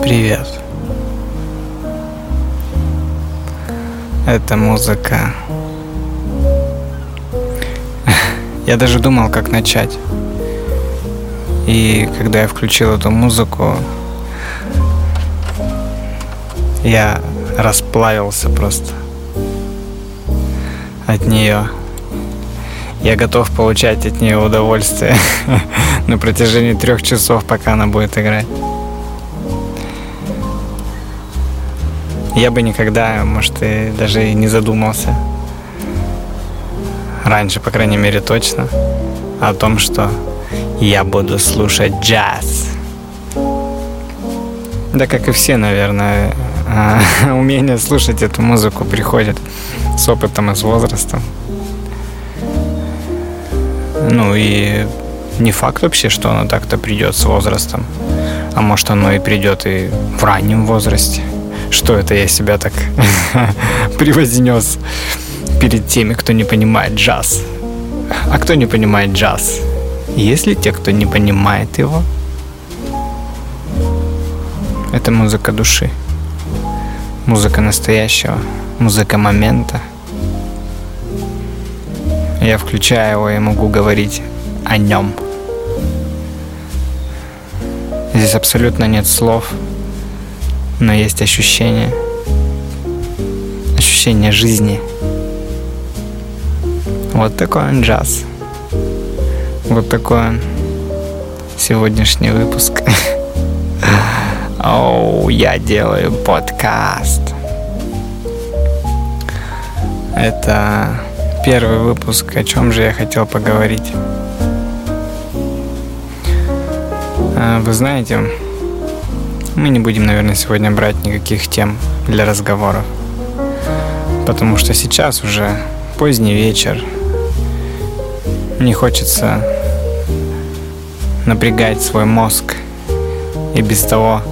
Привет. Это музыка. Я даже думал, как начать. И когда я включил эту музыку, я расплавился просто от нее. Я готов получать от нее удовольствие на протяжении трех часов, пока она будет играть. Я бы никогда, может, и даже не задумался. Раньше, по крайней мере, точно. О том, что я буду слушать джаз. Да, как и все, наверное, а, умение слушать эту музыку приходит с опытом и с возрастом. Ну и не факт вообще, что оно так-то придет с возрастом. А может оно и придет и в раннем возрасте. Что это я себя так превознес перед теми, кто не понимает джаз. А кто не понимает джаз? Есть ли те, кто не понимает его? Это музыка души. Музыка настоящего. Музыка момента. Я включаю его и могу говорить о нем. Здесь абсолютно нет слов, но есть ощущение. Ощущение жизни. Вот такой он джаз. Вот такой он сегодняшний выпуск. Оу, я делаю подкаст. Это первый выпуск. О чем же я хотел поговорить? А, вы знаете, мы не будем, наверное, сегодня брать никаких тем для разговоров. Потому что сейчас уже поздний вечер. Не хочется напрягать свой мозг и без того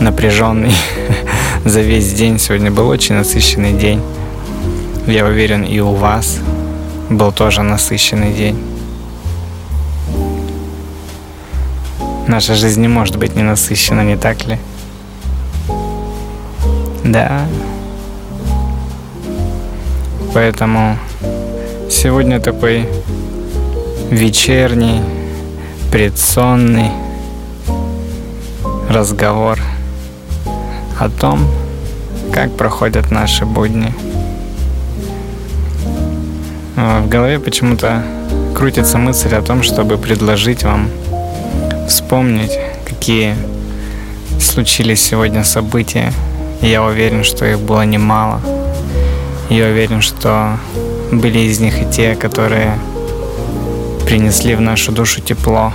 напряженный за весь день. Сегодня был очень насыщенный день. Я уверен, и у вас был тоже насыщенный день. Наша жизнь не может быть не насыщена, не так ли? Да. Поэтому сегодня такой вечерний, предсонный разговор о том, как проходят наши будни. В голове почему-то крутится мысль о том, чтобы предложить вам вспомнить, какие случились сегодня события. Я уверен, что их было немало. Я уверен, что были из них и те, которые принесли в нашу душу тепло,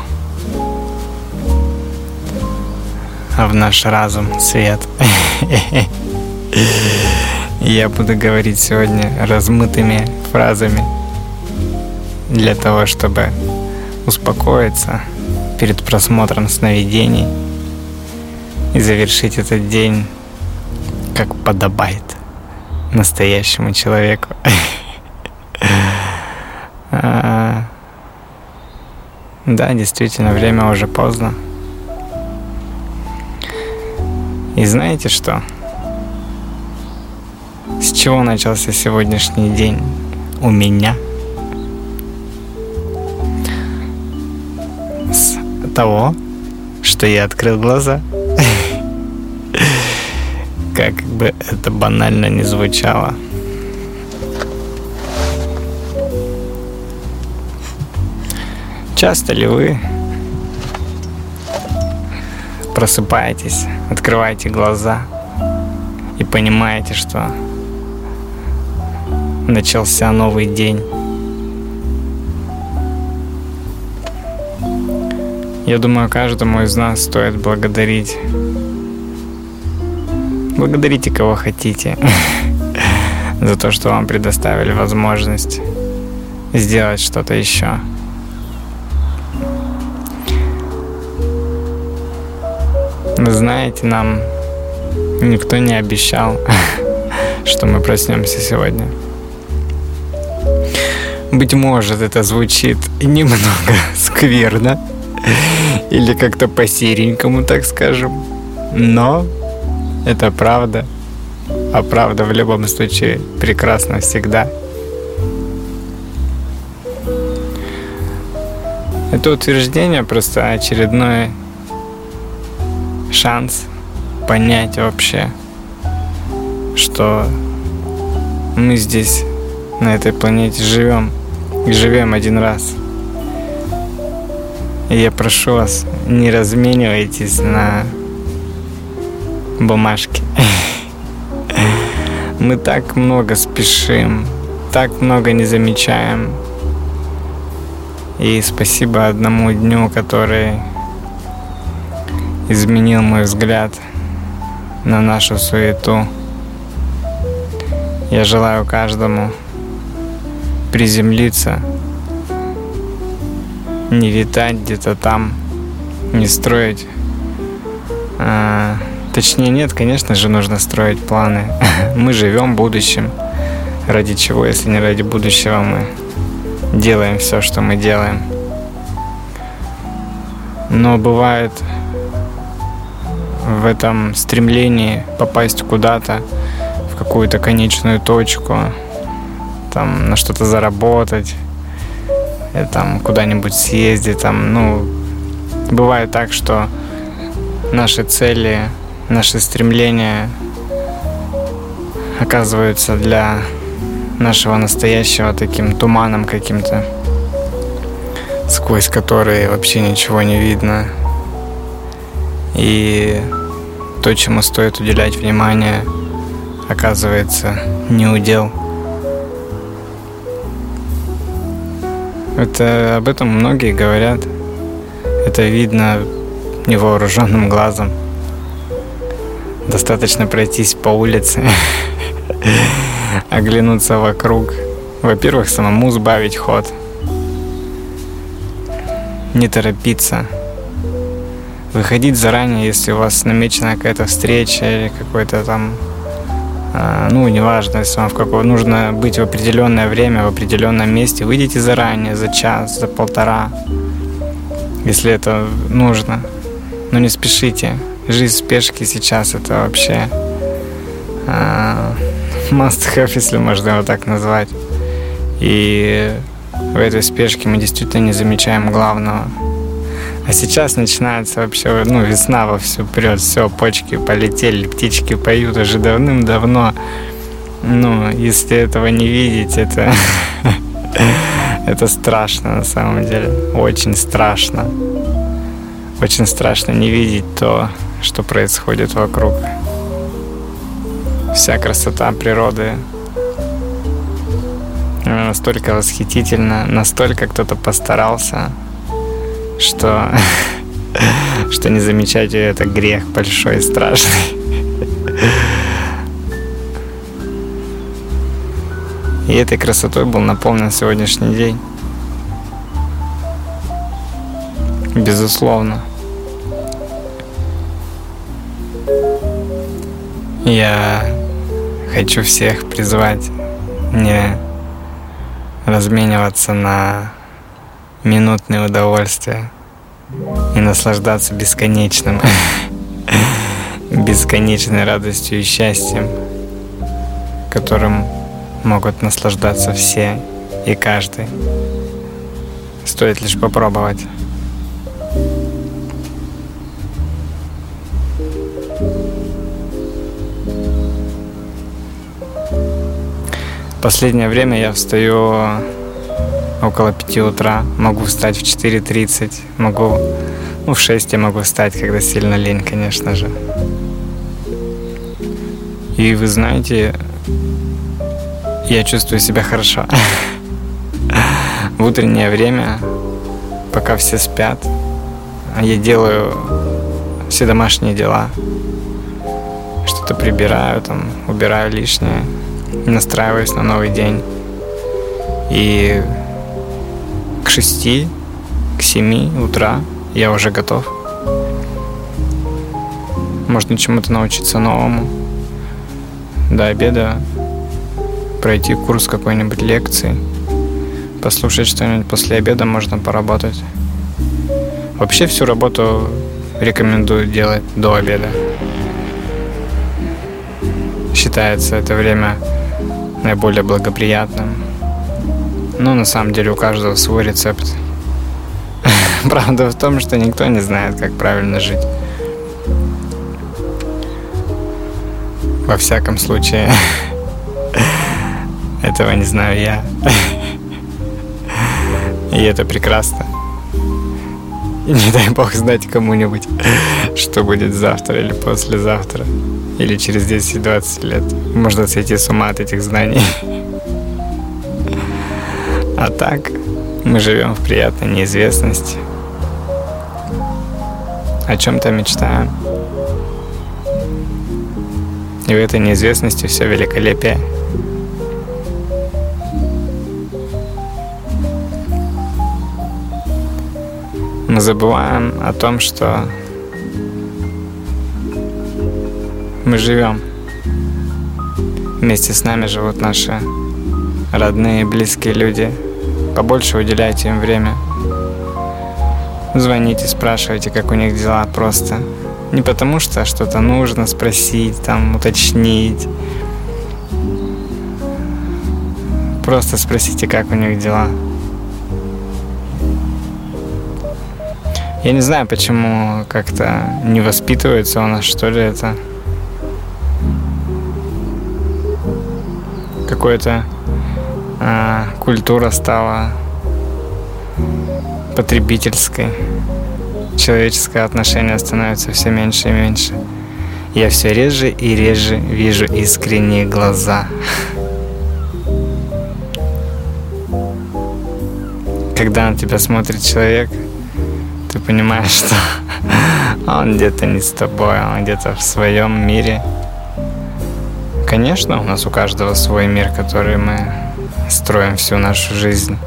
а в наш разум свет. Я буду говорить сегодня размытыми фразами для того, чтобы успокоиться перед просмотром сновидений и завершить этот день как подобает настоящему человеку. А, да, действительно, время уже поздно. И знаете что? С чего начался сегодняшний день у меня? С того, что я открыл глаза. Как бы это банально не звучало. Часто ли вы просыпаетесь, открываете глаза и понимаете, что начался новый день. Я думаю, каждому из нас стоит благодарить. Благодарите кого хотите. за то, что вам предоставили возможность сделать что-то еще. Вы знаете, нам никто не обещал, что мы проснемся сегодня. Быть может, это звучит немного скверно или как-то по-серенькому, так скажем. Но это правда. А правда в любом случае прекрасна всегда. Это утверждение просто очередной шанс понять вообще, что мы здесь, на этой планете живем и живем один раз. И я прошу вас, не разменивайтесь на бумажки. Мы так много спешим, так много не замечаем. И спасибо одному дню, который изменил мой взгляд на нашу суету. Я желаю каждому приземлиться, не витать где-то там, не строить а, Точнее, нет, конечно же, нужно строить планы. Мы живем будущим. Ради чего, если не ради будущего, мы делаем все, что мы делаем. Но бывает в этом стремлении попасть куда-то, в какую-то конечную точку, там на что-то заработать, и, там куда-нибудь съездить, там, ну, бывает так, что наши цели наши стремления оказываются для нашего настоящего таким туманом каким-то, сквозь который вообще ничего не видно. И то, чему стоит уделять внимание, оказывается не удел. Это об этом многие говорят. Это видно невооруженным глазом. Достаточно пройтись по улице, оглянуться вокруг. Во-первых, самому сбавить ход. Не торопиться. Выходить заранее, если у вас намечена какая-то встреча или какой-то там а, ну, неважно, если вам в какое нужно быть в определенное время, в определенном месте, выйдите заранее, за час, за полтора, если это нужно. Но не спешите жизнь спешки сейчас это вообще uh, must have, если можно его так назвать. И в этой спешке мы действительно не замечаем главного. А сейчас начинается вообще, ну, весна во все прет, все, почки полетели, птички поют уже давным-давно. Ну, если этого не видеть, это, это страшно на самом деле, очень страшно. Очень страшно не видеть то, что происходит вокруг. Вся красота природы Она настолько восхитительна, настолько кто-то постарался, что, что не замечать ее это грех большой и страшный. И этой красотой был наполнен сегодняшний день. Безусловно. Я хочу всех призвать не размениваться на минутные удовольствия и наслаждаться бесконечным, бесконечной радостью и счастьем, которым могут наслаждаться все и каждый. Стоит лишь попробовать. Последнее время я встаю около 5 утра, могу встать в 4.30, могу, ну, в 6 я могу встать, когда сильно лень, конечно же. И вы знаете, я чувствую себя хорошо. В утреннее время, пока все спят, я делаю все домашние дела. Что-то прибираю, там, убираю лишнее настраиваюсь на новый день. И к шести, к семи утра я уже готов. Можно чему-то научиться новому. До обеда пройти курс какой-нибудь лекции. Послушать что-нибудь после обеда можно поработать. Вообще всю работу рекомендую делать до обеда. Считается это время наиболее благоприятным. Но на самом деле у каждого свой рецепт. Правда в том, что никто не знает, как правильно жить. Во всяком случае, этого не знаю я. И это прекрасно. И не дай бог знать кому-нибудь, что будет завтра или послезавтра, или через 10-20 лет. Можно сойти с ума от этих знаний. А так, мы живем в приятной неизвестности. О чем-то мечтаем. И в этой неизвестности все великолепие – мы забываем о том, что мы живем. Вместе с нами живут наши родные, близкие люди. Побольше уделяйте им время. Звоните, спрашивайте, как у них дела просто. Не потому что что-то нужно спросить, там, уточнить. Просто спросите, как у них дела. Я не знаю, почему как-то не воспитывается у нас, что ли, это. Какая-то а, культура стала потребительской. Человеческое отношение становится все меньше и меньше. Я все реже и реже вижу искренние глаза. Когда на тебя смотрит человек, ты понимаешь, что он где-то не с тобой, он где-то в своем мире. Конечно, у нас у каждого свой мир, который мы строим всю нашу жизнь.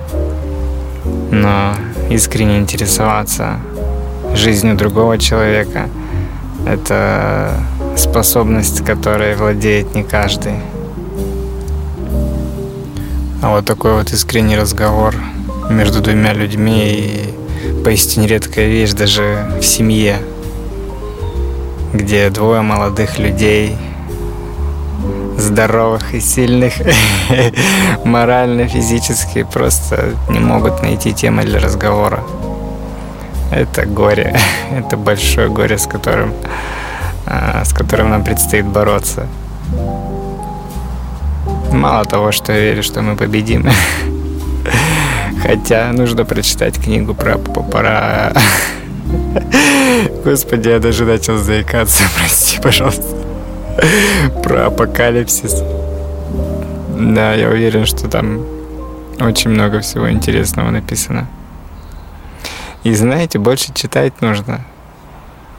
Но искренне интересоваться жизнью другого человека — это способность, которой владеет не каждый. А вот такой вот искренний разговор между двумя людьми и поистине редкая вещь даже в семье, где двое молодых людей, здоровых и сильных, морально, физически, просто не могут найти темы для разговора. Это горе, это большое горе, с которым, а, с которым нам предстоит бороться. Мало того, что я верю, что мы победим, Хотя нужно прочитать книгу про... про... Господи, я даже начал заикаться, прости, пожалуйста. Про апокалипсис. Да, я уверен, что там очень много всего интересного написано. И знаете, больше читать нужно.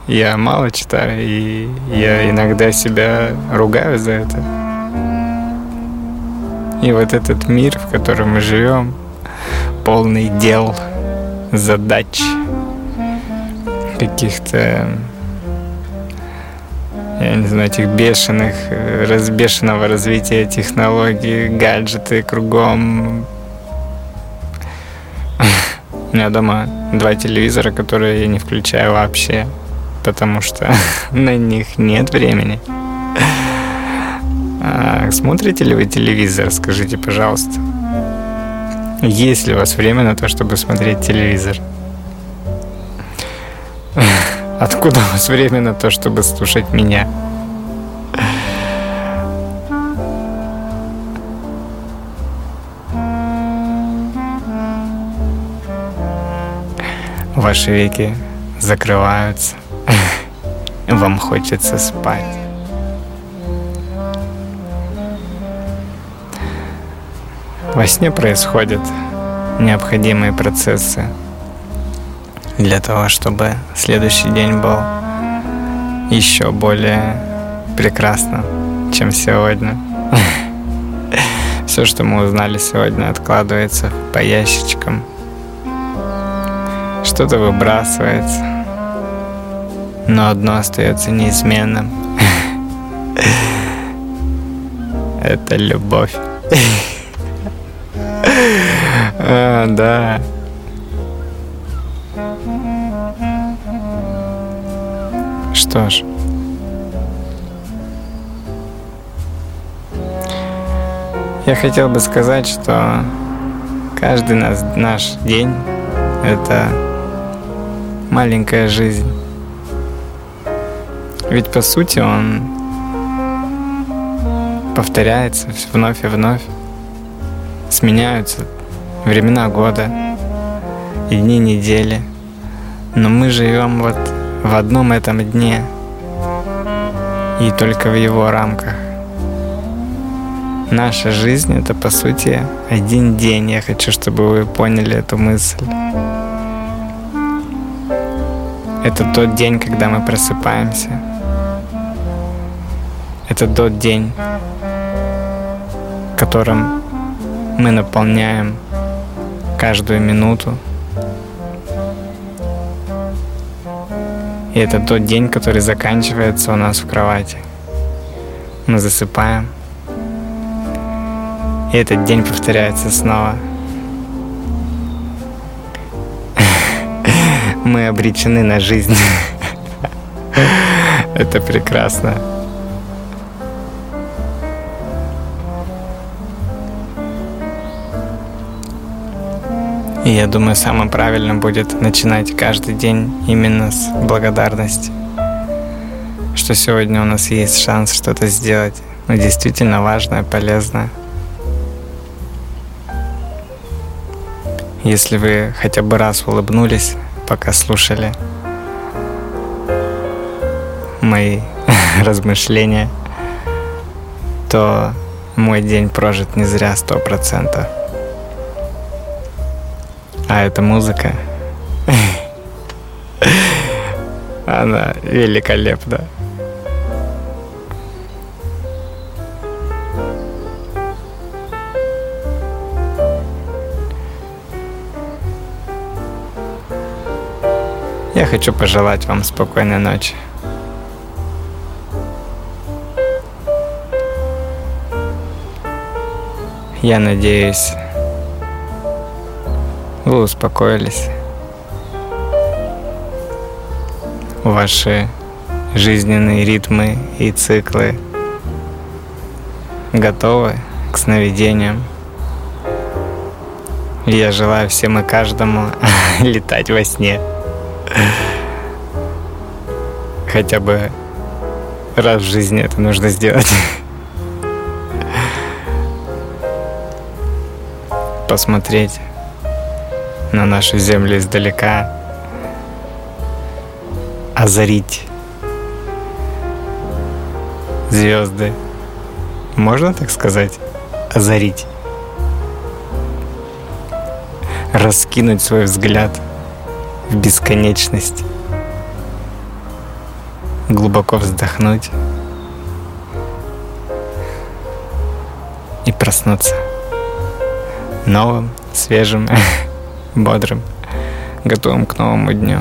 Я мало читаю, и я иногда себя ругаю за это. И вот этот мир, в котором мы живем, полный дел, задач, каких-то, я не знаю, этих бешеных, разбешенного развития технологий, гаджеты кругом. У меня дома два телевизора, которые я не включаю вообще, потому что на них нет времени. А смотрите ли вы телевизор, скажите, пожалуйста? Есть ли у вас время на то, чтобы смотреть телевизор? Откуда у вас время на то, чтобы слушать меня? Ваши веки закрываются. Вам хочется спать. Во сне происходят необходимые процессы для того, чтобы следующий день был еще более прекрасным, чем сегодня. Все, что мы узнали сегодня, откладывается по ящичкам. Что-то выбрасывается. Но одно остается неизменным. Это любовь. А, да. Что ж. Я хотел бы сказать, что каждый наш, наш день — это маленькая жизнь. Ведь по сути он повторяется вновь и вновь. Сменяются времена года и дни недели. Но мы живем вот в одном этом дне и только в его рамках. Наша жизнь — это, по сути, один день. Я хочу, чтобы вы поняли эту мысль. Это тот день, когда мы просыпаемся. Это тот день, которым мы наполняем каждую минуту. И это тот день, который заканчивается у нас в кровати. Мы засыпаем — и этот день повторяется снова. Мы обречены на жизнь. Это прекрасно. И я думаю, самым правильным будет начинать каждый день именно с благодарности, что сегодня у нас есть шанс что-то сделать, ну, действительно важное, полезное. Если вы хотя бы раз улыбнулись, пока слушали мои размышления, то мой день прожит не зря сто процентов. А эта музыка, она великолепна. Я хочу пожелать вам спокойной ночи. Я надеюсь, вы успокоились. Ваши жизненные ритмы и циклы готовы к сновидениям. Я желаю всем и каждому летать во сне. Хотя бы раз в жизни это нужно сделать. Посмотреть на нашу землю издалека, озарить звезды. Можно так сказать? Озарить. Раскинуть свой взгляд – в бесконечность. Глубоко вздохнуть и проснуться новым, свежим, бодрым, готовым к новому дню.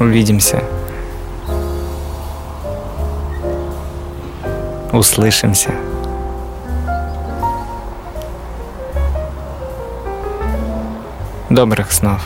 Увидимся. Услышимся. Добрых снов.